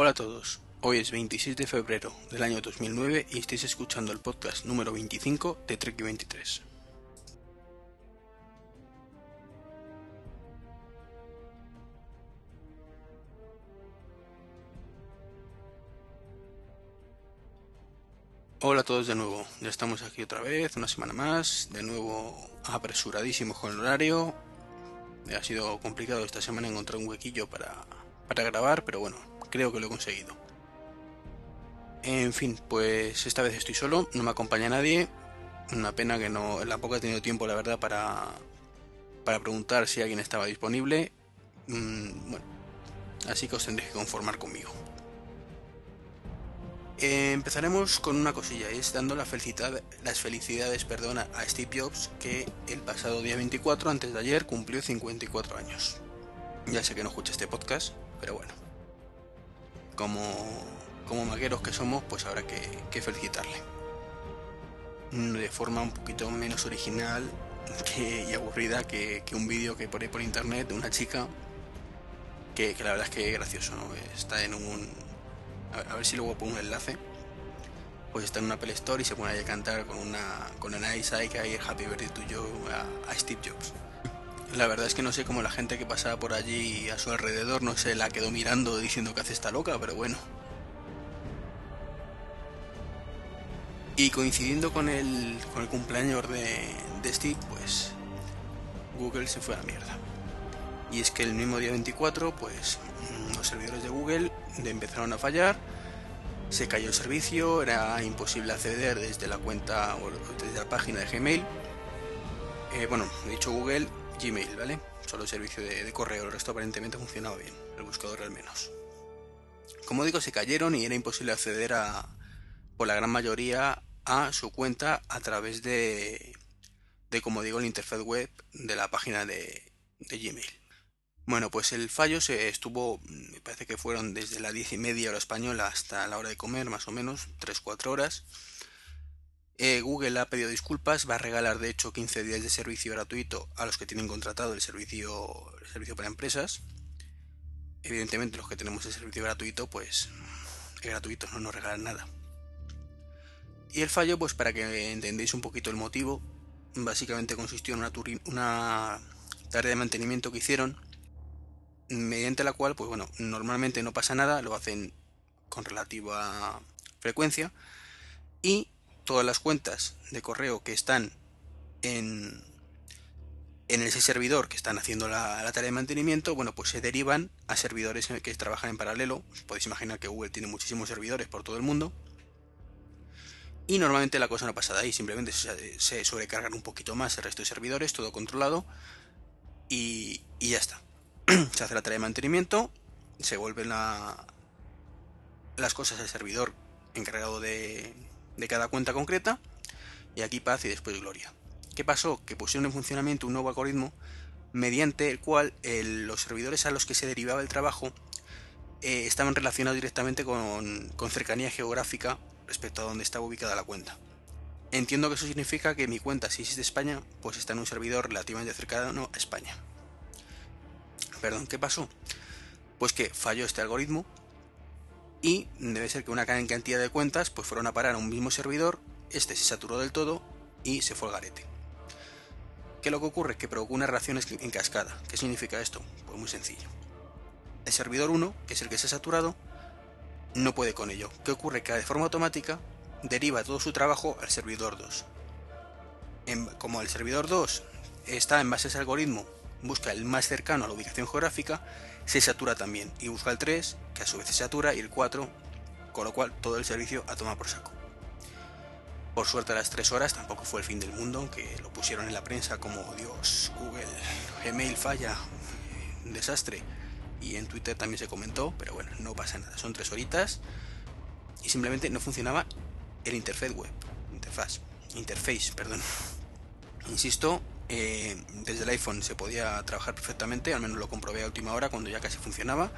Hola a todos, hoy es 26 de febrero del año 2009 y estáis escuchando el podcast número 25 de Trek 23. Hola a todos de nuevo, ya estamos aquí otra vez, una semana más, de nuevo apresuradísimos con el horario. Ha sido complicado esta semana encontrar un huequillo para, para grabar, pero bueno, creo que lo he conseguido. En fin, pues esta vez estoy solo, no me acompaña nadie. Una pena que no, la poca he tenido tiempo, la verdad, para, para preguntar si alguien estaba disponible. Mm, bueno, así que os tendréis que conformar conmigo. Empezaremos con una cosilla, es dando la las felicidades perdona, a Steve Jobs, que el pasado día 24, antes de ayer, cumplió 54 años. Ya sé que no escucha este podcast, pero bueno. Como, como magueros que somos, pues habrá que, felicitarle. De forma un poquito menos original y aburrida que, un vídeo que por por internet de una chica que, la verdad es que es gracioso, Está en un a, ver si luego pongo un enlace, pues está en una Apple Store y se pone ahí a cantar con una con una Nice Eye Happy Birthday to You a, Steve Jobs. La verdad es que no sé cómo la gente que pasaba por allí a su alrededor no se la quedó mirando diciendo que hace esta loca, pero bueno. Y coincidiendo con el, con el cumpleaños de, de Steve, pues Google se fue a la mierda. Y es que el mismo día 24, pues los servidores de Google empezaron a fallar, se cayó el servicio, era imposible acceder desde la cuenta o desde la página de Gmail. Eh, bueno, he dicho Google, Gmail, ¿vale? Solo el servicio de, correo, el resto aparentemente funcionaba bien, el buscador al menos. Como digo, se cayeron y era imposible acceder a, por la gran mayoría, a su cuenta a través de, de como digo, la interfaz web de la página de Gmail. Bueno, pues el fallo se estuvo, me parece que fueron desde las diez y media hora española hasta la hora de comer, más o menos, 3-4 horas. Eh, Google ha pedido disculpas, va a regalar de hecho 15 días de servicio gratuito a los que tienen contratado el servicio, el servicio para empresas. Evidentemente los que tenemos el servicio gratuito, pues es gratuito, no nos regalan nada. Y el fallo, pues para que entendáis un poquito el motivo, básicamente consistió en una, una tarea de mantenimiento que hicieron mediante la cual, pues bueno, normalmente no pasa nada, lo hacen con relativa frecuencia y todas las cuentas de correo que están en, en ese servidor que están haciendo la, tarea de mantenimiento, bueno, pues se derivan a servidores que trabajan en paralelo. Podéis imaginar que Google tiene muchísimos servidores por todo el mundo. Y normalmente la cosa no pasa de ahí, simplemente se, sobrecargan un poquito más el resto de servidores, todo controlado, y, y ya está. se hace la tarea de mantenimiento, se vuelven las cosas al servidor encargado de, cada cuenta concreta, y aquí paz y después gloria. ¿Qué pasó? Que pusieron en funcionamiento un nuevo algoritmo mediante el cual los servidores a los que se derivaba el trabajo eh, estaban relacionados directamente con, con, cercanía geográfica respecto a donde estaba ubicada la cuenta. Entiendo que eso significa que mi cuenta, si es de España, pues está en un servidor relativamente cercano a España. Perdón, ¿qué pasó? Pues que falló este algoritmo y debe ser que una gran cantidad de cuentas pues fueron a parar a un mismo servidor, este se saturó del todo y se fue al garete. ¿Qué lo que ocurre? Que provocó una reacción en cascada. ¿Qué significa esto? Pues muy sencillo. El servidor 1, que es el que se ha saturado, no puede con ello. ¿Qué ocurre? Que de forma automática deriva todo su trabajo al servidor 2. como el servidor 2 está en base a ese algoritmo busca el más cercano a la ubicación geográfica, se satura también y busca el 3, que a su vez se satura, y el 4, con lo cual todo el servicio a tomar por saco. Por suerte a las 3 horas tampoco fue el fin del mundo, aunque lo pusieron en la prensa como Dios, Google, Gmail falla, desastre. Y en Twitter también se comentó, pero bueno, no pasa nada. Son 3 horitas y simplemente no funcionaba el interfaz web. Interfaz. Interface, perdón. Insisto, eh, desde el iPhone se podía trabajar perfectamente, al menos lo comprobé a última hora cuando ya casi funcionaba.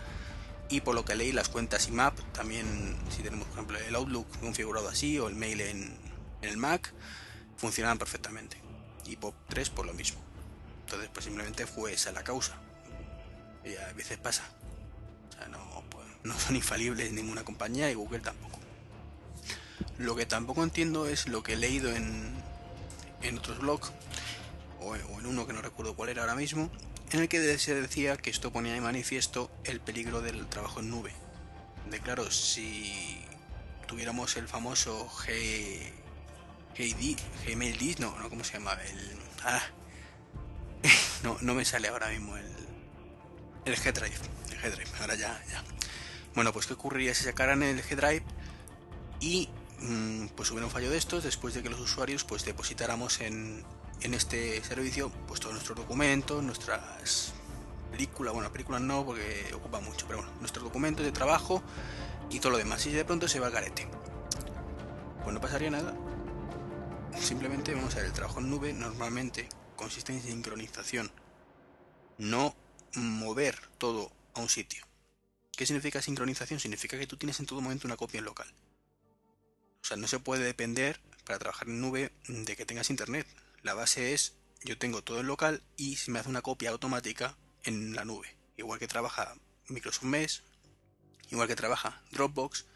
Y por lo que leí, las cuentas IMAP, también si tenemos por ejemplo el Outlook configurado así o el mail en, el Mac, funcionaban perfectamente. Y POP3 por lo mismo. Entonces, pues simplemente fue esa la causa. Y a veces pasa. No, pues, no son infalibles ninguna compañía y Google tampoco. Lo que tampoco entiendo es lo que he leído en, en otros blogs, o, en uno que no recuerdo cuál era ahora mismo, en el que se decía que esto ponía de manifiesto el peligro del trabajo en nube. De claro, si tuviéramos el famoso G, Gmail Disk, no, no, ¿cómo se llama? El, ah, no, no me sale ahora mismo el, el G-Drive, el G-Drive, ahora ya, ya. Bueno, pues qué ocurriría si sacaran el G-Drive y mm, pues hubiera un fallo de estos después de que los usuarios pues depositáramos en, en este servicio pues todos nuestros documentos, nuestras películas, bueno, películas no porque ocupa mucho, pero bueno, nuestros documentos de trabajo y todo lo demás. Y de pronto se va al garete. Pues no pasaría nada. Simplemente vamos a ver, el trabajo en nube normalmente consiste en sincronización, no mover todo a un sitio. ¿Qué significa sincronización? Significa que tú tienes en todo momento una copia en local. O sea, no se puede depender para trabajar en nube de que tengas internet. La base es yo tengo todo en local y se me hace una copia automática en la nube. Igual que trabaja Microsoft Mesh, igual que trabaja Dropbox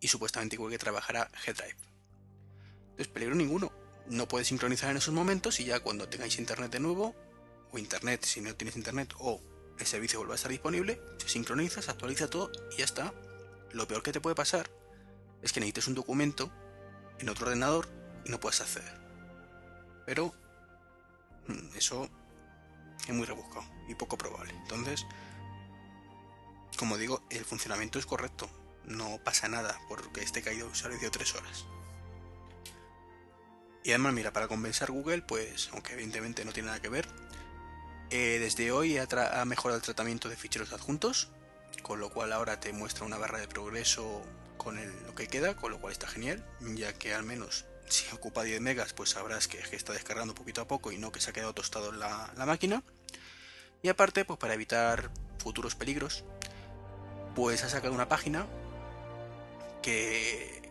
y supuestamente igual que trabajará G-Drive. Entonces, peligro ninguno. No puedes sincronizar en esos momentos y ya cuando tengáis internet de nuevo, o internet si no tienes internet, o el servicio vuelve a estar disponible, se sincroniza, se actualiza todo y ya está. Lo peor que te puede pasar es que necesites un documento en otro ordenador y no puedas acceder. Pero mm, eso es muy rebuscado y poco probable. Entonces, como digo, el funcionamiento es correcto. No pasa nada porque esté caído servicio tres horas. Y además, mira, para compensar Google, pues, aunque evidentemente no tiene nada que ver, eh, desde hoy ha, mejorado el tratamiento de ficheros adjuntos, con lo cual ahora te muestra una barra de progreso con lo que queda, con lo cual está genial, ya que al menos si ocupa 10 megas, pues sabrás que, está descargando poquito a poco y no que se ha quedado tostado en la, máquina. Y aparte, pues para evitar futuros peligros, pues ha sacado una página que,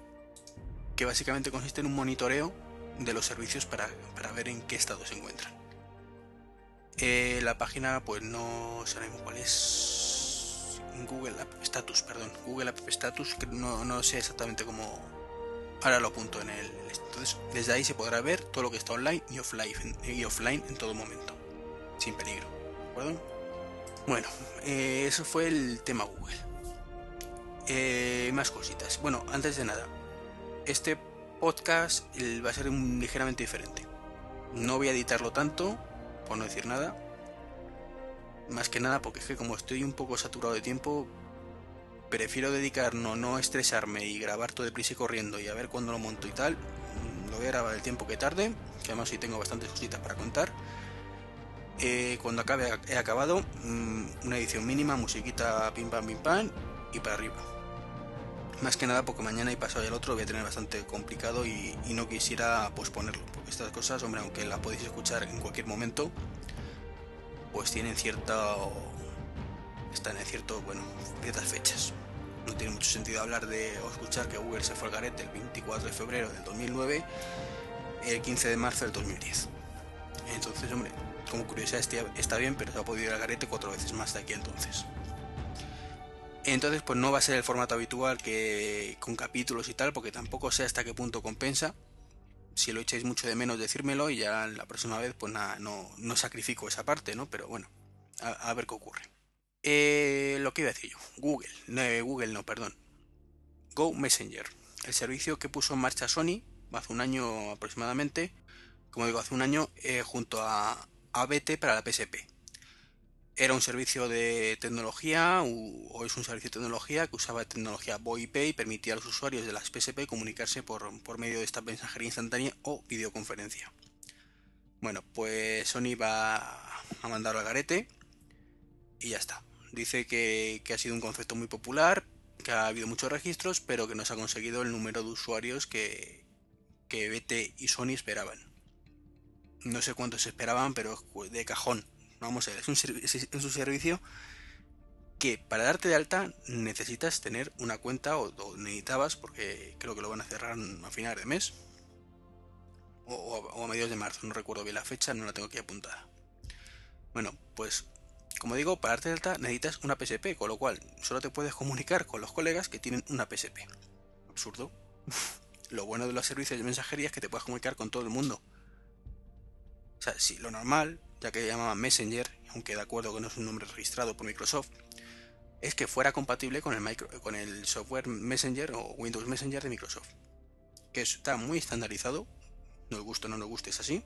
que básicamente consiste en un monitoreo de los servicios para, para ver en qué estado se encuentran. Eh, la página, pues no sabemos cuál es. Google App Status, perdón. Google App Status, que no, no sé exactamente cómo. Ahora lo apunto en el. Entonces, desde ahí se podrá ver todo lo que está online y offline, y offline en todo momento. Sin peligro. ¿De acuerdo? Bueno, eh, eso fue el tema Google. Eh, más cositas. Bueno, antes de nada, este podcast va a ser ligeramente diferente. No voy a editarlo tanto, por no decir nada. Más que nada porque es que como estoy un poco saturado de tiempo, prefiero dedicar no, estresarme y grabar todo deprisa y corriendo y a ver cuándo lo monto y tal. Mm, lo voy a grabar el tiempo que tarde, que además sí tengo bastantes cositas para contar. Eh, cuando acabe he acabado, mm, una edición mínima, musiquita pim pam pim pam y para arriba. Más que nada porque mañana y pasado el otro voy a tener bastante complicado y, no quisiera posponerlo estas cosas, hombre, aunque las podéis escuchar en cualquier momento, pues tienen cierta. están en cierto, bueno, ciertas fechas. No tiene mucho sentido hablar de o escuchar que Google se fue al garete el 24 de febrero del 2009, el 15 de marzo del 2010. Entonces, hombre, como curiosidad este está bien, pero se ha podido ir al garete cuatro veces más de aquí entonces. Entonces, pues no va a ser el formato habitual que con capítulos y tal, porque tampoco sé hasta qué punto compensa si lo echáis mucho de menos, decírmelo y ya la próxima vez, pues nada, no, no sacrifico esa parte, ¿no? Pero bueno, a, ver qué ocurre. Eh, lo que iba a decir yo, Google, no, Google no, perdón. Go Messenger, el servicio que puso en marcha Sony hace un año aproximadamente, como digo, hace un año, eh, junto a, a BT para la PSP era un servicio de tecnología o es un servicio de tecnología que usaba tecnología VoIP y permitía a los usuarios de las PSP comunicarse por, medio de esta mensajería instantánea o videoconferencia. Bueno, pues Sony va a mandarlo al garete y ya está. Dice que, ha sido un concepto muy popular, que ha habido muchos registros, pero que no se ha conseguido el número de usuarios que, que BT y Sony esperaban. No sé cuántos esperaban, pero de cajón Vamos a ver, es un, servicio que para darte de alta necesitas tener una cuenta o, necesitabas, porque creo que lo van a cerrar a finales de mes o, a mediados de marzo, no recuerdo bien la fecha, no la tengo aquí apuntada. Bueno, pues como digo, para darte alta necesitas una PSP, con lo cual solo te puedes comunicar con los colegas que tienen una PSP. Absurdo. lo bueno de los servicios de mensajería es que te puedes comunicar con todo el mundo. O sea, sí, lo normal, ya que llamaban Messenger, aunque de acuerdo que no es un nombre registrado por Microsoft, es que fuera compatible con el, con el software Messenger o Windows Messenger de Microsoft. Que está muy estandarizado, nos guste o no nos guste, es así.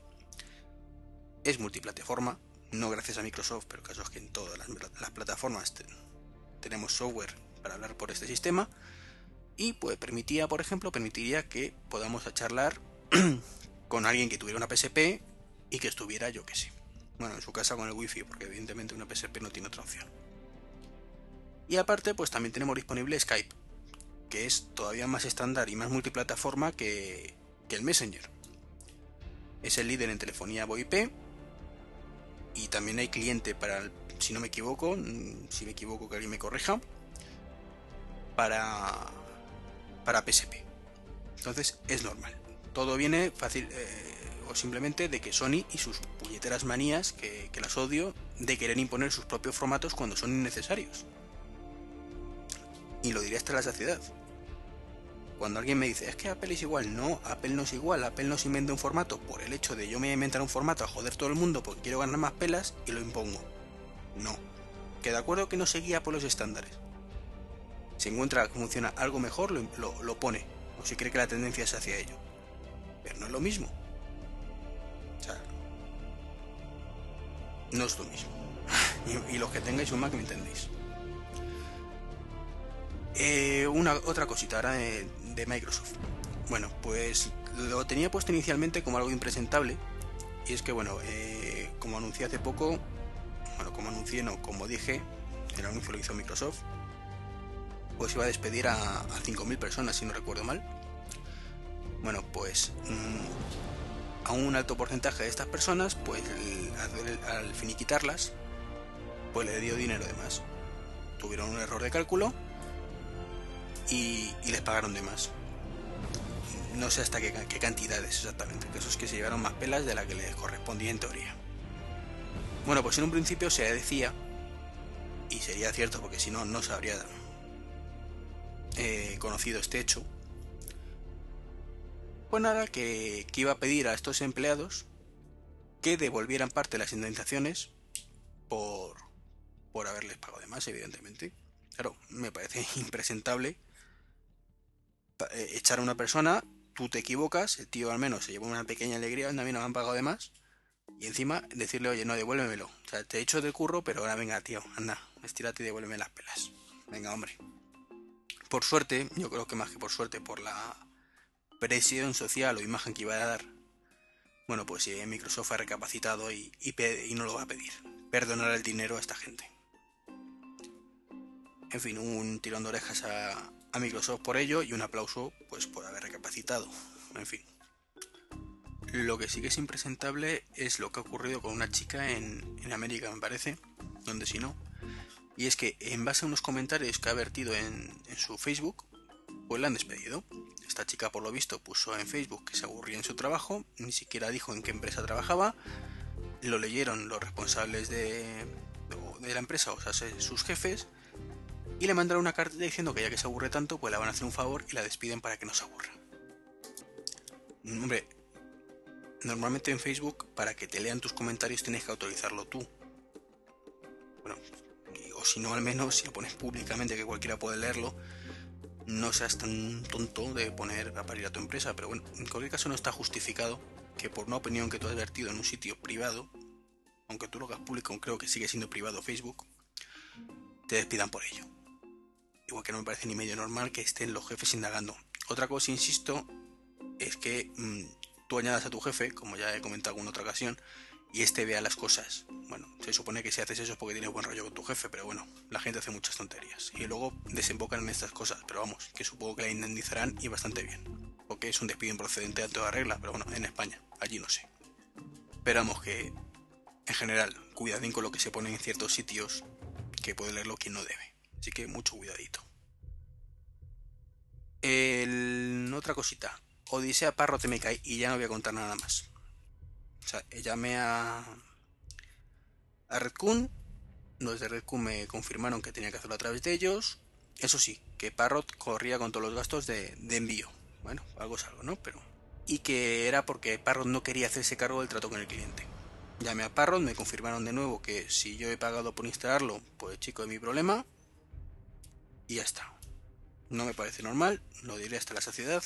Es multiplataforma, no gracias a Microsoft, pero el caso es que en todas las, plataformas tenemos software para hablar por este sistema. Y pues permitía, por ejemplo, permitiría que podamos charlar con alguien que tuviera una PSP y que estuviera, yo que sé, bueno, en su casa con el wifi, porque evidentemente una PSP no tiene otra opción. Y aparte, pues también tenemos disponible Skype, que es todavía más estándar y más multiplataforma que, el Messenger. Es el líder en telefonía VoIP y también hay cliente para, si no me equivoco, mm, si me equivoco que alguien me corrija, para, para PSP. Entonces es normal. Todo viene fácil, eh, o simplemente de que Sony y sus puñeteras manías, que, que las odio, de querer imponer sus propios formatos cuando son innecesarios. Y lo diré hasta la saciedad. Cuando alguien me dice, es que Apple es igual, no, Apple no es igual, Apple no se inventa un formato por el hecho de yo me voy a inventar un formato a joder todo el mundo porque quiero ganar más pelas y lo impongo. No. Que de acuerdo que no se guía por los estándares. Si encuentra que funciona algo mejor, lo, lo pone. O si cree que la tendencia es hacia ello. Pero no es lo mismo. no es lo mismo. y, los que tengáis un Mac me entendéis. Eh, una otra cosita ahora de, Microsoft. Bueno, pues lo tenía puesto inicialmente como algo impresentable. Y es que, bueno, eh, como anuncié hace poco, bueno, como anuncié, no, como dije, el anuncio lo hizo Microsoft, pues iba a despedir a, a 5.000 personas, si no recuerdo mal. Bueno, pues mm, a un alto porcentaje de estas personas, pues al, finiquitarlas, pues le dio dinero de más. Tuvieron un error de cálculo y, les pagaron de más. No sé hasta qué, cantidades exactamente, que esos que se llevaron más pelas de la que les correspondía en teoría. Bueno, pues en un principio se decía, y sería cierto porque si no, no se habría eh, conocido este hecho, pues nada, que, iba a pedir a estos empleados que devolvieran parte de las indemnizaciones por, por haberles pagado de más, evidentemente. Claro, me parece impresentable echar a una persona, tú te equivocas, el tío al menos se llevó una pequeña alegría, a mí no me han pagado de más, y encima decirle, oye, no, devuélvemelo. O sea, te he hecho del curro, pero ahora venga, tío, anda, estírate y devuélveme las pelas. Venga, hombre. Por suerte, yo creo que más que por suerte, por la presión social o imagen que iba a dar, bueno, pues si Microsoft ha recapacitado y, y, no lo va a pedir. Perdonar el dinero a esta gente. En fin, un tirón de orejas a, Microsoft por ello y un aplauso pues por haber recapacitado. En fin. Lo que sí que es impresentable es lo que ha ocurrido con una chica en, América, me parece, donde si no. Y es que en base a unos comentarios que ha vertido en, en su Facebook, pues la han despedido. Esta chica, por lo visto, puso en Facebook que se aburría en su trabajo, ni siquiera dijo en qué empresa trabajaba. Lo leyeron los responsables de, de la empresa, o sea, sus jefes, y le mandaron una carta diciendo que ya que se aburre tanto, pues la van a hacer un favor y la despiden para que no se aburra. Hombre, normalmente en Facebook, para que te lean tus comentarios, tienes que autorizarlo tú. Bueno, o si no, al menos si lo pones públicamente que cualquiera puede leerlo, no seas tan tonto de poner a parir a tu empresa, pero bueno, en cualquier caso no está justificado que por una opinión que tú has vertido en un sitio privado, aunque tú lo hagas público, creo que sigue siendo privado Facebook, te despidan por ello. Igual que no me parece ni medio normal que estén los jefes indagando. Otra cosa, insisto, es que mm, tú añadas a tu jefe, como ya he comentado en otra ocasión, y este vea las cosas. Bueno, se supone que si haces eso es porque tienes buen rollo con tu jefe, pero bueno, la gente hace muchas tonterías. Y luego desembocan en estas cosas, pero vamos, que supongo que la indemnizarán y bastante bien. Porque es un despido improcedente a toda regla, pero bueno, en España, allí no sé. Pero vamos que, en general, cuidadín con lo que se pone en ciertos sitios, que puede leerlo quien no debe. Así que mucho cuidadito. Otra cosita. Odisea Parro te me cae y ya no voy a contar nada más. O sea, llamé a, a Redcon Los de Redcube me confirmaron que tenía que hacerlo a través de ellos. Eso sí, que Parrot corría con todos los gastos de, de envío. Bueno, algo es algo, ¿no? Pero. Y que era porque Parrot no quería hacerse cargo del trato con el cliente. Llamé a Parrot, me confirmaron de nuevo que si yo he pagado por instalarlo, pues chico, es mi problema. Y ya está. No me parece normal, lo diré hasta la saciedad.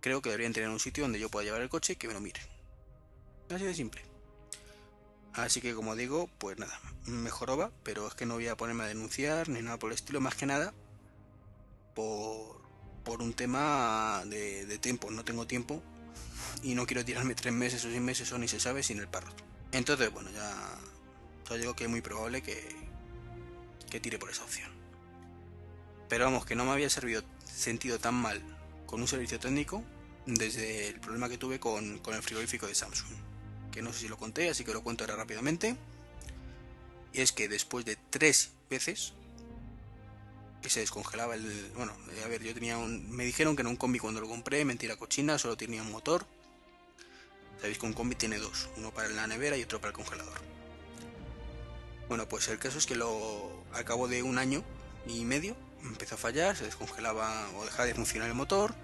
Creo que deberían tener un sitio donde yo pueda llevar el coche y que me lo miren. Así de simple. Así que como digo, pues nada, mejor va, pero es que no voy a ponerme a denunciar ni nada por el estilo, más que nada por, por un tema de, tiempo. No tengo tiempo y no quiero tirarme tres meses o seis meses o ni se sabe sin el parro. Entonces, bueno, ya, ya digo que es muy probable que, que tire por esa opción. Pero vamos, que no me había servido sentido tan mal con un servicio técnico desde el problema que tuve con, con el frigorífico de Samsung. Que no sé si lo conté, así que lo cuento ahora rápidamente. Y es que después de tres veces que se descongelaba el. Bueno, a ver, yo tenía un. Me dijeron que en un combi cuando lo compré, mentira cochina, solo tenía un motor. Sabéis que un combi tiene dos, uno para la nevera y otro para el congelador. Bueno, pues el caso es que lo. Al cabo de un año y medio empezó a fallar, se descongelaba o dejaba de funcionar el motor.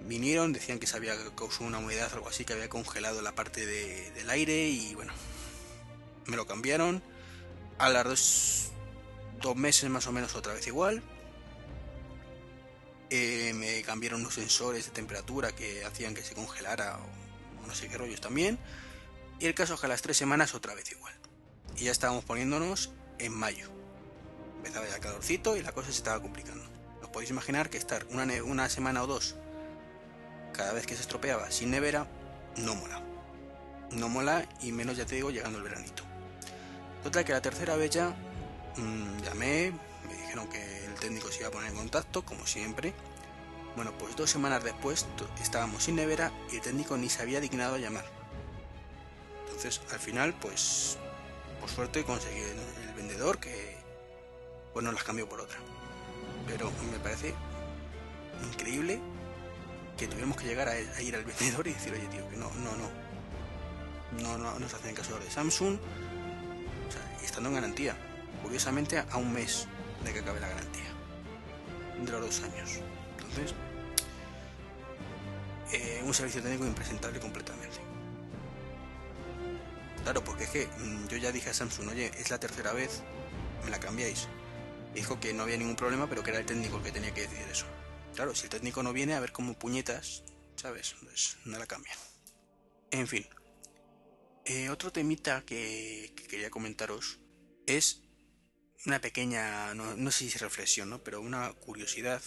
Vinieron, decían que se había causado una humedad o algo así, que había congelado la parte de, del aire y bueno, me lo cambiaron. A las dos, dos meses más o menos otra vez igual. Eh, me cambiaron unos sensores de temperatura que hacían que se congelara o no sé qué rollos también. Y el caso es que a las tres semanas otra vez igual. Y ya estábamos poniéndonos en mayo empezaba ya calorcito y la cosa se estaba complicando. Os podéis imaginar que estar una, una semana o dos cada vez que se estropeaba sin nevera no mola. No mola y menos ya te digo llegando el veranito. Total que la tercera vez ya mmm, llamé, me dijeron que el técnico se iba a poner en contacto, como siempre. Bueno, pues dos semanas después estábamos sin nevera y el técnico ni se había dignado a llamar. Entonces, al final, pues, por suerte conseguí el vendedor que pues no las cambio por otra. Pero me parece increíble que tuviéramos que llegar a, ir al vendedor y decir, oye tío, que no, no, no. No, no, no se hacen caso de Samsung. O sea, estando en garantía. Curiosamente a un mes de que acabe la garantía. De los dos años. Entonces, eh, un servicio técnico impresentable completamente. Claro, porque es que mm, yo ya dije a Samsung, oye, es la tercera vez, me la cambiáis dijo que no había ningún problema, pero que era el técnico el que tenía que decidir eso. Claro, si el técnico no viene, a ver cómo puñetas, ¿sabes? Pues no la cambian. En fin. Eh, otro temita que, que, quería comentaros es una pequeña, no, no, sé si reflexión, ¿no? pero una curiosidad.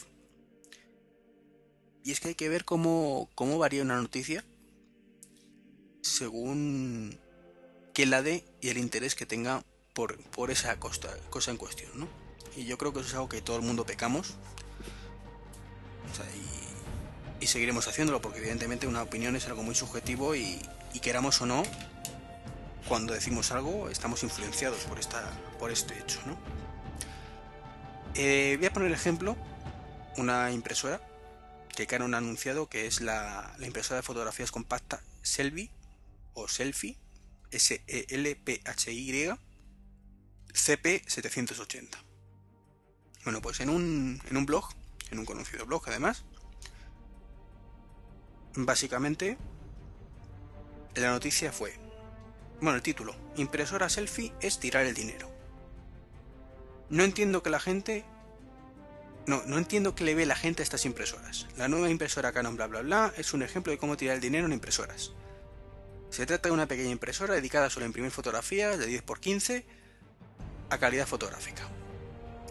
Y es que hay que ver cómo, cómo varía una noticia según que la dé y el interés que tenga por, por esa costa, cosa en cuestión, ¿no? Y yo creo que eso es algo que todo el mundo pecamos. O sea, y, seguiremos haciéndolo porque evidentemente una opinión es algo muy subjetivo y, queramos o no, cuando decimos algo estamos influenciados por, esta, por este hecho. ¿no? Eh, voy a poner ejemplo, una impresora que Canon ha anunciado que es la, la impresora de fotografías compacta Selfie o Selfie S-E-L-P-H-Y CP780. Bueno, pues en un, en un blog, en un conocido blog además, básicamente la noticia fue, bueno, el título, impresora selfie es tirar el dinero. No entiendo que la gente... No, no entiendo que le ve la gente a estas impresoras. La nueva impresora Canon bla bla bla es un ejemplo de cómo tirar el dinero en impresoras. Se trata de una pequeña impresora dedicada solo a imprimir fotografías de 10x15 a calidad fotográfica.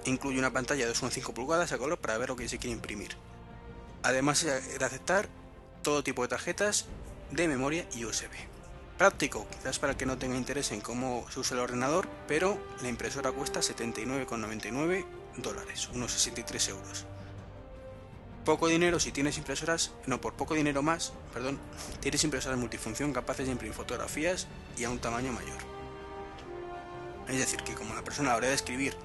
Incluye una pantalla de 2,5 pulgadas a color para ver lo que se quiere imprimir. Además de aceptar todo tipo de tarjetas de memoria y USB. Práctico, quizás para el que no tenga interés en cómo se usa el ordenador, pero la impresora cuesta 79,99 dólares, unos 63 euros. Poco dinero si tienes impresoras, no, por poco dinero más, perdón, tienes impresoras multifunción capaces de imprimir fotografías y a un tamaño mayor. Es decir, que como la persona a la hora de escribir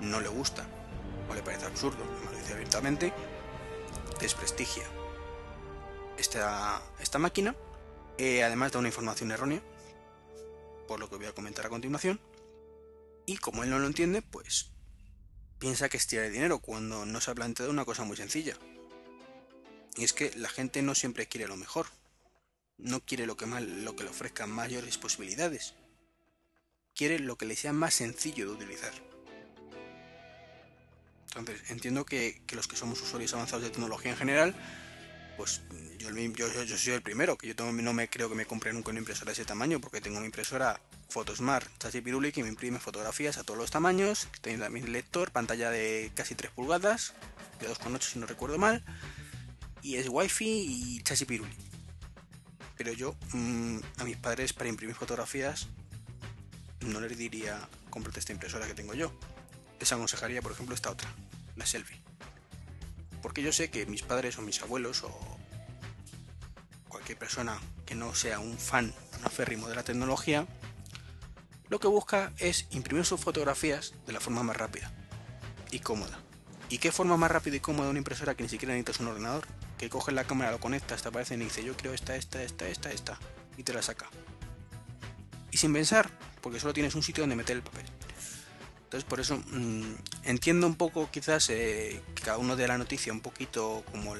no le gusta o le parece absurdo, me lo dice abiertamente, desprestigia esta, esta máquina, eh, además da una información errónea, por lo que voy a comentar a continuación, Y como él no lo entiende, pues piensa que es tirar dinero cuando no se ha planteado una cosa muy sencilla. Y es que la gente no siempre quiere lo mejor. No quiere lo que, lo que le ofrezca mayores posibilidades. Quiere lo que le sea más sencillo de utilizar. Entonces, entiendo que, los que somos usuarios avanzados de tecnología en general, pues yo, soy el primero, que yo no me creo que me compre nunca una impresora de ese tamaño, porque tengo una impresora Photosmart Chachi Piruli que me imprime fotografías a todos los tamaños, tiene también lector, pantalla de casi 3 pulgadas, de 2,8 si no recuerdo mal, y es wifi y Chachi Piruli. Pero yo mm, a mis padres para imprimir fotografías no les diría cómprate esta impresora que tengo yo les aconsejaría, por ejemplo, esta otra, la Selfie. Porque yo sé que mis padres o mis abuelos o cualquier persona que no sea un fan, un aférrimo de la tecnología, lo que busca es imprimir sus fotografías de la forma más rápida y cómoda. ¿Y qué forma más rápida y cómoda una impresora que ni siquiera necesitas un ordenador? Que coges la cámara, lo conectas, te aparece y dice yo quiero esta, esta, esta, esta, esta, y te la saca. Y sin pensar, porque solo tienes un sitio donde meter el papel. Entonces por eso mm, entiendo un poco quizás eh, que cada uno de la noticia un poquito como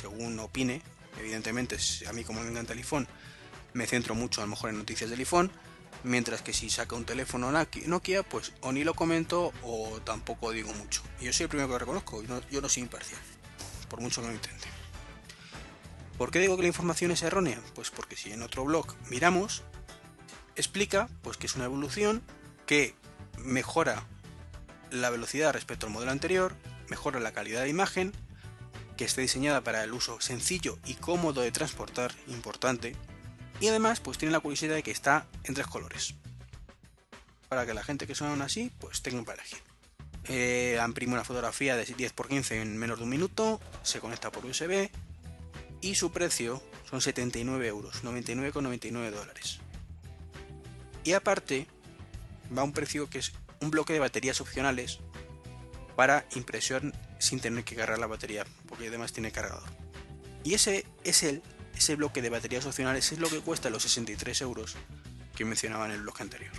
según opine. Evidentemente a mí como me encanta el iPhone me centro mucho a lo mejor en noticias del iPhone. Mientras que si saca un teléfono Nokia, pues o ni lo comento o tampoco digo mucho. Y yo soy el primero que lo reconozco, yo no, soy imparcial, por mucho que lo intente. ¿Por qué digo que la información es errónea? Pues porque si en otro blog miramos, explica pues que es una evolución que mejora la velocidad respecto al modelo anterior, mejora la calidad de imagen, que esté diseñada para el uso sencillo y cómodo de transportar, importante, y además pues tiene la curiosidad de que está en tres colores, para que la gente que son así pues tenga para elegir. Eh, imprime una fotografía de 10x15 en menos de un minuto, se conecta por USB y su precio son 79 euros, 99,99 dólares. Y aparte va a un precio que es un bloque de baterías opcionales para impresión sin tener que cargar la batería, porque además tiene cargador. Y ese es el, ese bloque de baterías opcionales es lo que cuesta los 63 euros que mencionaba en el bloque anterior.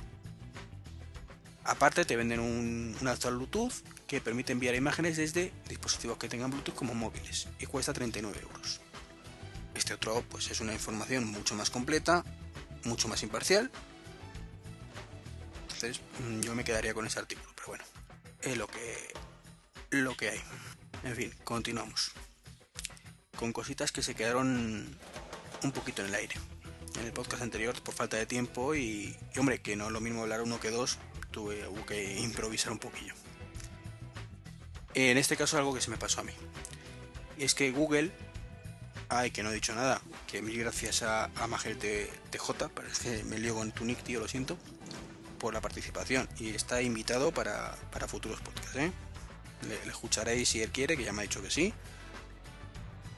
Aparte te venden un, un adaptador Bluetooth que permite enviar imágenes desde dispositivos que tengan Bluetooth como móviles y cuesta 39 euros. Este otro pues es una información mucho más completa, mucho más imparcial Mm, yo me quedaría con ese artículo, pero bueno, es lo que, lo que hay. En fin, continuamos. Con cositas que se quedaron un poquito en el aire. En el podcast anterior, por falta de tiempo y, hombre, que no es lo mismo hablar uno que dos, tuve que improvisar un poquillo. En este caso, algo que se me pasó a mí. Y es que Google, ay, que no he dicho nada, que mil gracias a, a Magel TJ, parece que me lío con tu nick, tío, lo siento por la participación y está invitado para, futuros podcasts. ¿eh? Le, escucharéis si él quiere, que ya me ha dicho que sí,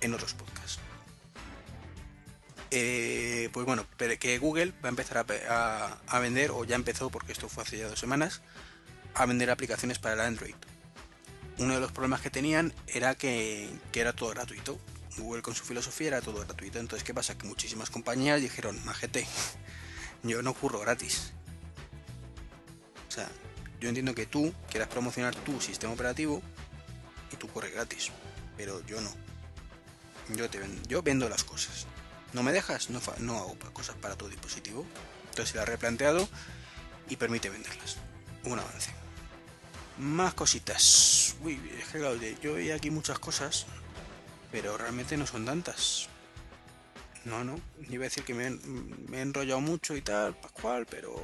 en otros podcasts. Eh, pues bueno, que Google va a empezar a, vender, o ya empezó porque esto fue hace ya dos semanas, a vender aplicaciones para el Android. Uno de los problemas que tenían era que, que era todo gratuito. Google con su filosofía era todo gratuito. Entonces, ¿qué pasa? Que muchísimas compañías dijeron, majete, yo no curro gratis. Sea, yo entiendo que tú quieras promocionar tu sistema operativo y tú corres gratis, pero yo no. Yo, te vendo, yo vendo las cosas. ¿No me dejas? No, no hago cosas para tu dispositivo. Entonces la ha replanteado y permite venderlas. Un avance. Más cositas. Uy, es que claro, yo veía aquí muchas cosas, pero realmente no son tantas. No, no. Iba a decir que me, me he enrollado mucho y tal, Pascual, pero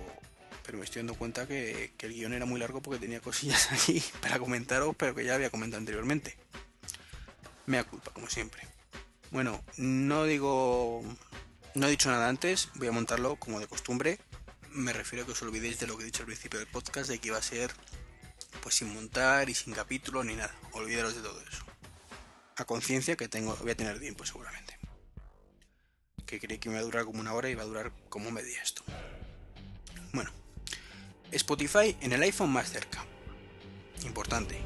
pero me estoy dando cuenta que, el guion era muy largo porque tenía cosillas aquí para comentaros, pero que ya había comentado anteriormente. Me da culpa, como siempre. Bueno, no digo. No he dicho nada antes, voy a montarlo como de costumbre. Me refiero a que os olvidéis de lo que he dicho al principio del podcast, de que iba a ser pues sin montar y sin capítulo ni nada. Olvidaros de todo eso. A conciencia que tengo, voy a tener tiempo seguramente. Que creí que me iba a durar como una hora y va a durar como media esto. Bueno, Spotify en el iPhone más cerca. Importante.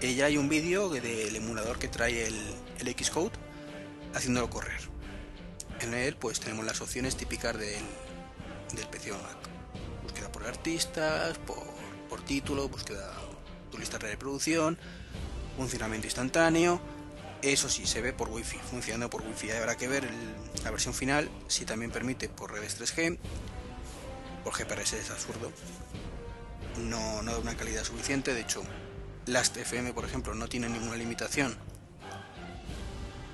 Eh, ya hay un vídeo del emulador que trae el, Xcode haciéndolo correr. En él pues tenemos las opciones típicas del, del PC o Mac. Búsqueda por artistas, por por título, búsqueda tu lista de reproducción, funcionamiento instantáneo. Eso sí, se ve por wifi, funcionando por wifi. Habrá que ver la versión final si también permite por redes 3G. Por GPRS es absurdo. No, no da una calidad suficiente. De hecho, Last.fm, por ejemplo, no tiene ninguna limitación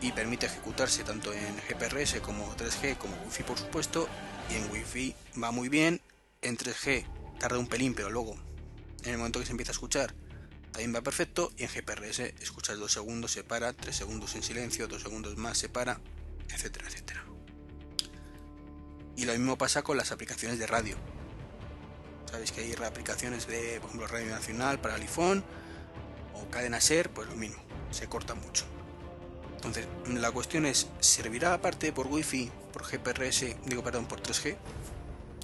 y permite ejecutarse tanto en GPRS como 3G como Wi-Fi por supuesto y en Wi-Fi va muy bien, en 3G tarda un pelín pero luego en el momento que se empieza a escuchar también va perfecto y en GPRS escuchas 2 segundos se para, 3 segundos en silencio, 2 segundos más se para, etcétera, etcétera. Y lo mismo pasa con las aplicaciones de radio. Sabéis que hay aplicaciones de, por ejemplo, Radio Nacional para el iPhone o Cadena Ser, pues lo mismo, se corta mucho. Entonces, la cuestión es, ¿servirá aparte por Wi-Fi, por GPRS, digo, perdón, por 3G?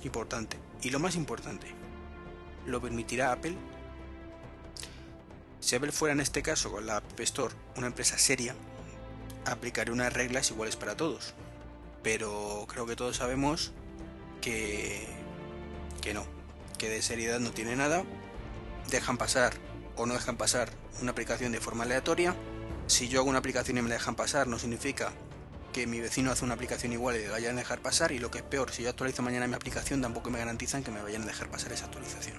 Importante. Y lo más importante, ¿lo permitirá Apple? Si Apple fuera en este caso con la App Store una empresa seria, aplicaría unas reglas iguales para todos. Pero creo que todos sabemos que, que no, que de seriedad no tiene nada. Dejan pasar o no dejan pasar una aplicación de forma aleatoria si yo hago una aplicación y me la dejan pasar, no significa que mi vecino hace una aplicación igual y le vayan a dejar pasar. Y lo que es peor, si yo actualizo mañana mi aplicación, tampoco me garantizan que me vayan a dejar pasar esa actualización.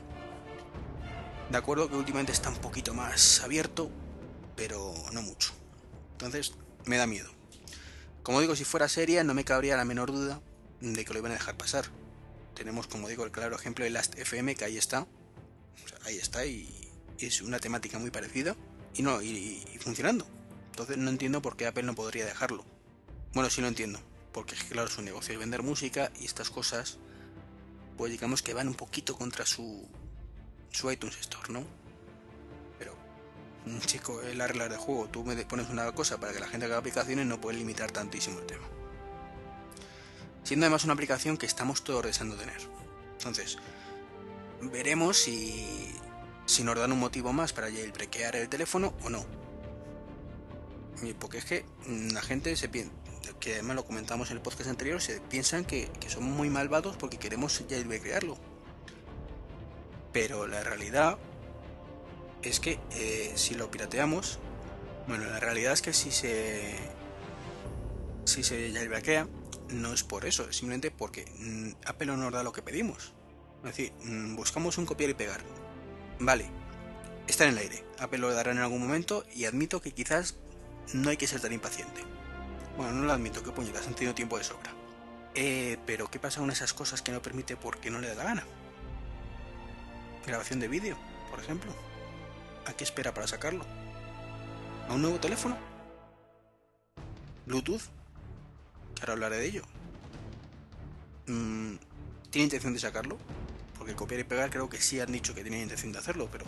De acuerdo que últimamente está un poquito más abierto, pero no mucho. Entonces, me da miedo. Como digo, si fuera seria, no me cabría la menor duda de que lo iban a dejar pasar. Tenemos, como digo, el claro ejemplo de Last FM, que ahí está. ahí está y es una temática muy parecida. Y no, y funcionando. Entonces no entiendo por qué Apple no podría dejarlo. Bueno, sí lo entiendo, porque claro, su negocio es vender música y estas cosas, pues digamos que van un poquito contra su, su iTunes Store, ¿no? Mm, chico, es la regla juego. Tú me pones una cosa para que la gente haga aplicaciones, no puedes limitar tantísimo el tema. Siendo además una aplicación que estamos todos deseando tener. Entonces, veremos si, si nos dan un motivo más para jailbreakear el teléfono o no porque es que la gente se piensa, que además lo comentamos en el podcast anterior, se piensan que, somos muy malvados porque queremos ya crearlo. Pero la realidad es que eh, si lo pirateamos, bueno, la realidad es que si se si se jailbreakea, no es por eso, es simplemente porque mm, Apple no nos da lo que pedimos. Es decir, mm, buscamos un copiar y pegar. Vale, está en el aire. Apple lo dará en algún momento y admito que quizás no hay que ser tan impaciente. Bueno, no lo admito, que puñetas, han tenido tiempo de sobra. Eh, pero ¿qué pasa con esas cosas que no permite porque no le da la gana? Grabación de vídeo, por ejemplo. ¿A qué espera para sacarlo? ¿A un nuevo teléfono? ¿Bluetooth? Que ahora hablaré de ello. Mm, ¿Tiene intención de sacarlo? Porque copiar y pegar creo que sí han dicho que tienen intención de hacerlo, pero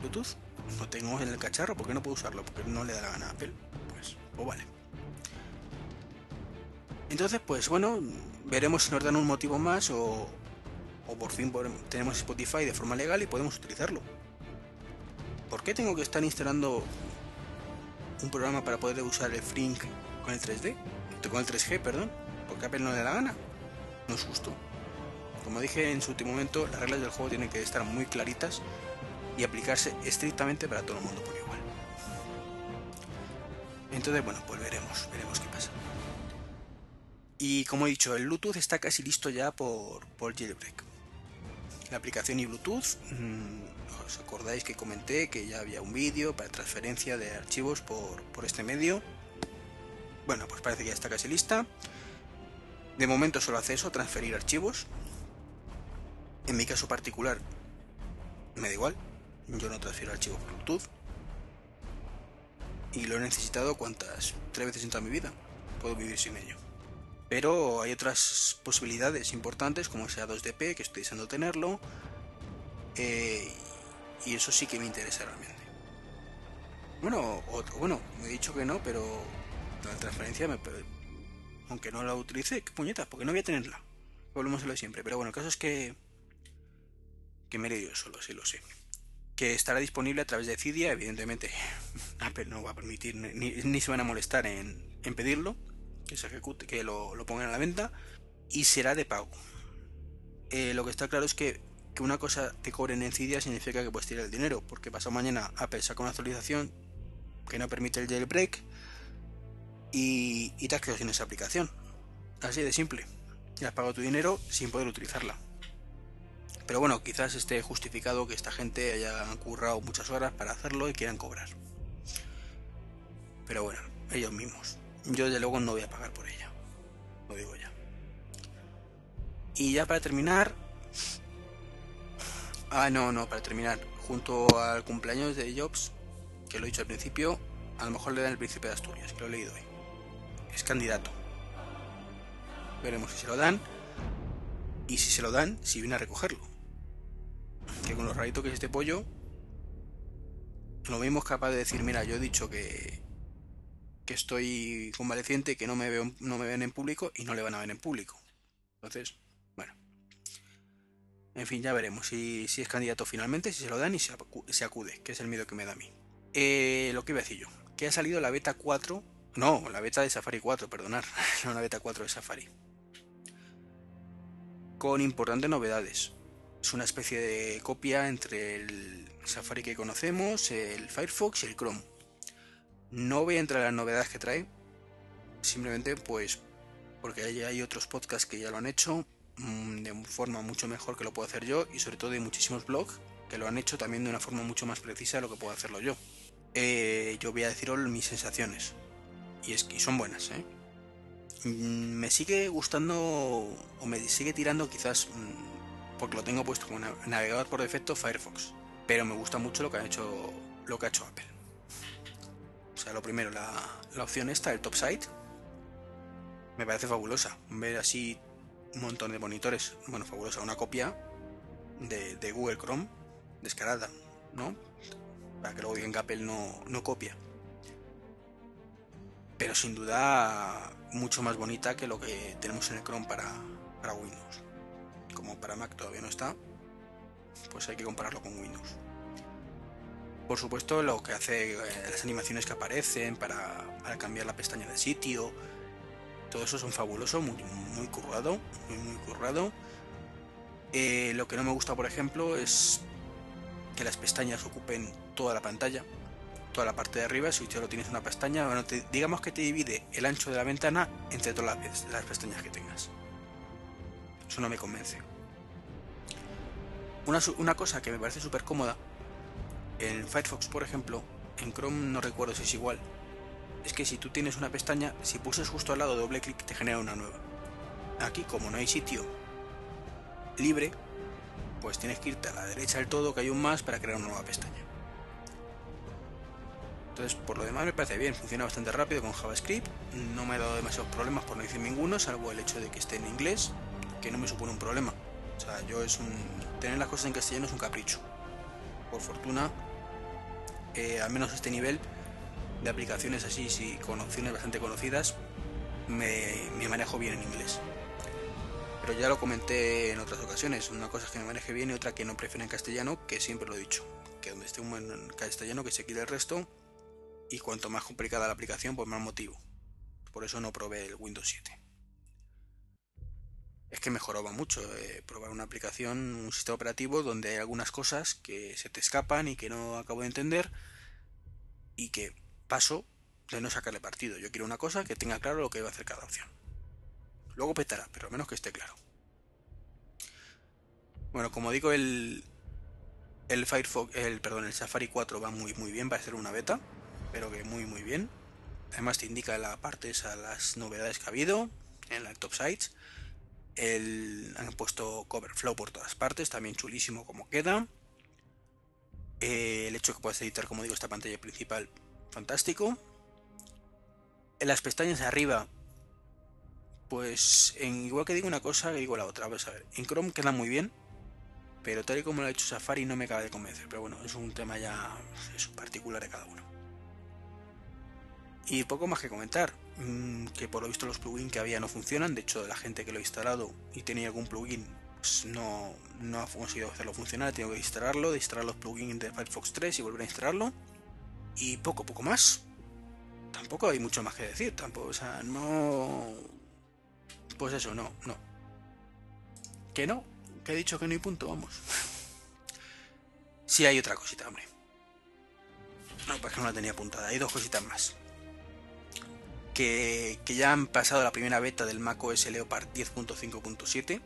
¿Bluetooth? No tengo en el cacharro, ¿por qué no puedo usarlo? Porque no le da la gana a Apple. Pues, pues vale. Entonces, pues bueno, veremos si nos dan un motivo más o, o por fin tenemos Spotify de forma legal y podemos utilizarlo. ¿Por qué tengo que estar instalando un programa para poder usar el Frink con el 3D? Con el 3G, perdón. Porque Apple no le da la gana. No es justo. Como dije en su último momento, las reglas del juego tienen que estar muy claritas y aplicarse estrictamente para todo el mundo por igual. Entonces, bueno, pues veremos, veremos qué pasa. Y como he dicho, el Bluetooth está casi listo ya por, por jailbreak. La aplicación y Bluetooth, mm, os acordáis que comenté que ya había un vídeo para transferencia de archivos por, por este medio. Bueno, pues parece que ya está casi lista. De momento solo hace eso, transferir archivos. En mi caso particular, me da igual, yo no transfiero archivos por Bluetooth. Y lo he necesitado cuantas, tres veces en toda mi vida. Puedo vivir sin ello. Pero hay otras posibilidades importantes como sea 2DP, que estoy deseando tenerlo. Eh, y eso sí que me interesa realmente. Bueno, bueno, me he dicho que no, pero la transferencia me... Aunque no la utilice, qué puñetas, porque no voy a tenerla. Volvemos a lo siempre. Pero bueno, el caso es que... Que me he yo solo, sí lo sé que estará disponible a través de Cydia. Evidentemente, Apple no va a permitir ni, se van a molestar en, pedirlo, que se ejecute, que lo, pongan a la venta y será de pago. Eh, lo que está claro es que que una cosa te cobren en Cydia significa que puedes tirar el dinero, porque pasado mañana Apple saca una actualización que no permite el jailbreak y, y te has quedado sin esa aplicación. Así de simple. Y has pagado tu dinero sin poder utilizarla. Pero bueno, quizás esté justificado que esta gente haya currado muchas horas para hacerlo y quieran cobrar. Pero bueno, ellos mismos. Yo desde luego no voy a pagar por ella. Lo digo ya. Y ya para terminar... Ah, no, no, para terminar. Junto al cumpleaños de Jobs, que lo he dicho al principio, a lo mejor le dan el príncipe de Asturias, que lo he leído hoy. Es candidato. Veremos si se lo dan. Y si se lo dan, si viene a recogerlo. Que con lo rarito que es este pollo, lo mismo es capaz de decir, mira, yo he dicho que, que estoy convaleciente, que no me, veo, no me ven en público y no le van a ver en público. Entonces, bueno. En fin, ya veremos si, es candidato finalmente, si se lo dan y se, acude, que es el miedo que me da a mí. Eh, lo que iba a decir yo, que ha salido la beta 4, no, la beta de Safari 4, perdonar, no la beta 4 de Safari. Con importantes novedades. Es una especie de copia entre el Safari que conocemos, el Firefox y el Chrome no voy a entrar en las novedades que trae, simplemente pues porque hay, otros podcasts que ya lo han hecho mm, de forma mucho mejor que lo puedo hacer yo y sobre todo hay muchísimos blogs que lo han hecho también de una forma mucho más precisa de lo que puedo hacerlo yo. Eh, yo voy a deciros mis sensaciones y es que son buenas. ¿eh? Mm, me sigue gustando o me sigue tirando quizás mm, porque lo tengo puesto como navegador por defecto Firefox, pero me gusta mucho lo que ha hecho lo que ha hecho Apple. Lo primero, la, opción esta, el top site, me parece fabulosa. Ver así un montón de monitores, bueno, fabulosa, una copia de, Google Chrome descarada, ¿no? Para que luego digan Apple no, no copia. Pero sin duda mucho más bonita que lo que tenemos en el Chrome para, para Windows. Como para Mac todavía no está, pues hay que compararlo con Windows. Por supuesto, lo que hace eh, las animaciones que aparecen para, cambiar la pestaña de sitio, todo eso son fabuloso, muy, muy muy, muy. Eh, lo que no me gusta, por ejemplo, es que las pestañas ocupen toda la pantalla, toda la parte de arriba. Si solo tienes una pestaña, bueno, digamos que te divide el ancho de la ventana entre todas las, las pestañas que tengas. Eso no me convence. Una, una cosa que me parece súper cómoda en Firefox, por ejemplo, en Chrome no recuerdo si es igual. Es que si tú tienes una pestaña, si pulsas justo al lado doble clic te genera una nueva. Aquí, como no hay sitio libre, pues tienes que irte a la derecha del todo, que hay un más, para crear una nueva pestaña. Entonces, por lo demás me parece bien, funciona bastante rápido con JavaScript, no me ha dado demasiados problemas por no decir ninguno, salvo el hecho de que esté en inglés, que no me supone un problema. O sea, yo es un... tener las cosas en castellano es un capricho. Por fortuna, eh, al menos este nivel de aplicaciones así, sí, con opciones bastante conocidas, me, manejo bien en inglés. Pero ya lo comenté en otras ocasiones, una cosa es que me maneje bien y otra que no prefiero en castellano, que siempre lo he dicho, que donde esté un buen castellano que se quede el resto y cuanto más complicada la aplicación, pues más motivo. Por eso no probé el Windows 7. Es que mejoraba mucho eh, probar una aplicación, un sistema operativo donde hay algunas cosas que se te escapan y que no acabo de entender y que paso de no sacarle partido. Yo quiero una cosa que tenga claro lo que va a hacer cada opción. Luego petará, pero al menos que esté claro. Bueno, como digo, el, el Firefox, el perdón, el Safari 4 va muy muy bien para ser una beta, pero que muy muy bien. Además te indica la parte esa las novedades que ha habido en la top sites. El, han puesto cover flow por todas partes, también chulísimo como queda. Eh, el hecho que puedas editar, como digo, esta pantalla principal, fantástico. En las pestañas de arriba, pues igual que digo una cosa, digo la otra. Vamos a ver, en Chrome queda muy bien, pero tal y como lo ha hecho Safari no me acaba de convencer. Pero bueno, es un tema ya es particular de cada uno. Y poco más que comentar, que por lo visto los plugins que había no funcionan. De hecho, la gente que lo ha instalado y tenía algún plugin pues no, no ha conseguido hacerlo funcionar, tengo que instalarlo, instalar los plugins de Firefox 3 y volver a instalarlo. Y poco, poco más. Tampoco hay mucho más que decir, tampoco, o sea, no... Pues eso, no, no. Que no, que he dicho que no hay punto, vamos. Sí hay otra cosita, hombre. No, pues que no la tenía apuntada. Hay dos cositas más. Que, ya han pasado la primera beta del Mac OS Leopard 10.5.7.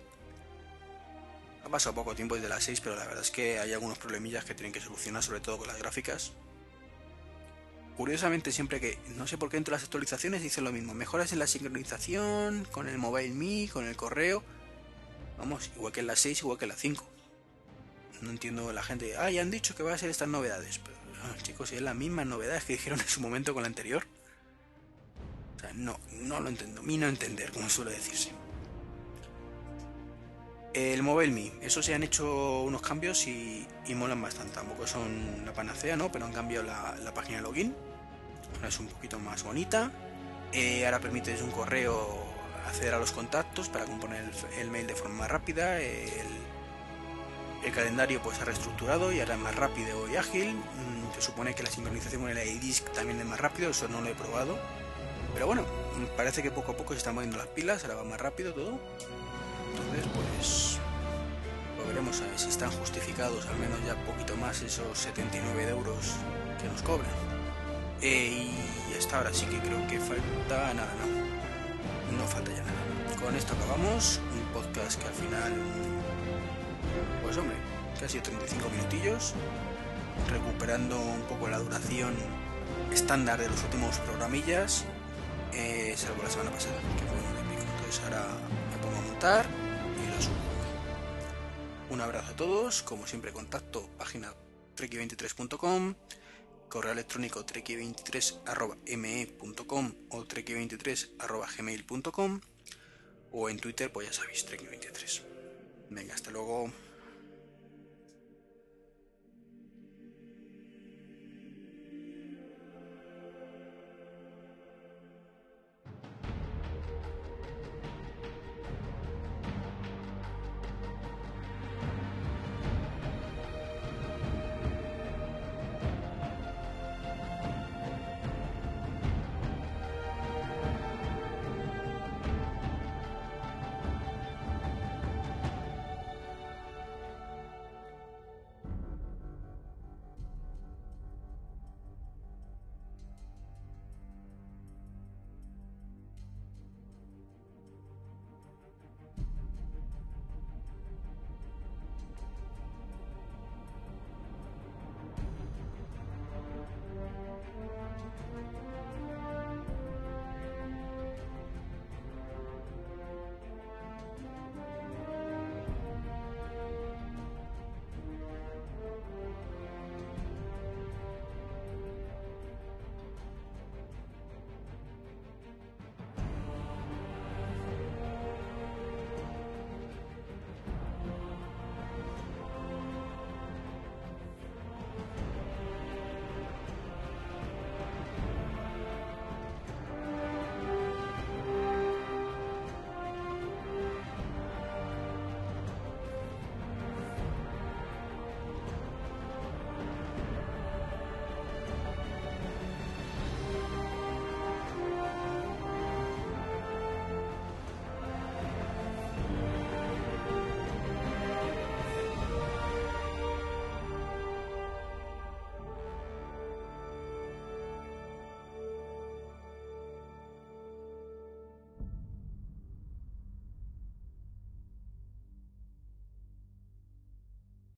Ha pasado poco tiempo desde las 6, pero la verdad es que hay algunos problemillas que tienen que solucionar, sobre todo con las gráficas. Curiosamente, siempre que, no sé por qué entre las actualizaciones dicen lo mismo, mejoras en la sincronización, con el Mobile Me, con el correo. Vamos, igual que en la 6, igual que en la 5. No entiendo la gente, ah, ya han dicho que va a ser estas novedades. Chicos, es la misma novedades que dijeron en su momento con la anterior. No, no lo entiendo. Mi no entender, como suele decirse. El Mobile Me, eso se han hecho unos cambios y, y molan bastante. Tampoco son la panacea, ¿no? Pero han cambiado la, la página de login. Ahora es un poquito más bonita. Eh, ahora permite desde un correo acceder a los contactos para componer el, mail de forma más rápida. El, el, calendario pues ha reestructurado y ahora es más rápido y ágil. Mm, se supone que la sincronización con el iDisk también es más rápido, eso no lo he probado. Pero bueno, parece que poco a poco se están moviendo las pilas, ahora va más rápido todo. Entonces, pues lo veremos a ver si están justificados al menos ya poquito más esos 79 euros que nos cobran. Eh, y hasta ahora sí que creo que falta nada, no. No falta ya nada. Con esto acabamos. Un podcast que al final, pues hombre, casi 35 minutillos. Recuperando un poco la duración estándar de los últimos programillas. Eh, salvo la semana pasada, que fue un épico. Entonces ahora me pongo a montar y lo subo. Un abrazo a todos, como siempre contacto página treki23.com, correo electrónico treki23.me.com o treki23.gmail.com o en Twitter pues ya sabéis treki23. Venga, hasta luego.